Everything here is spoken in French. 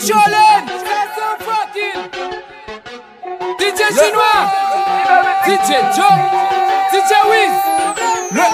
Cholen DJ Chinois. DJ Joe. DJ Wiz Le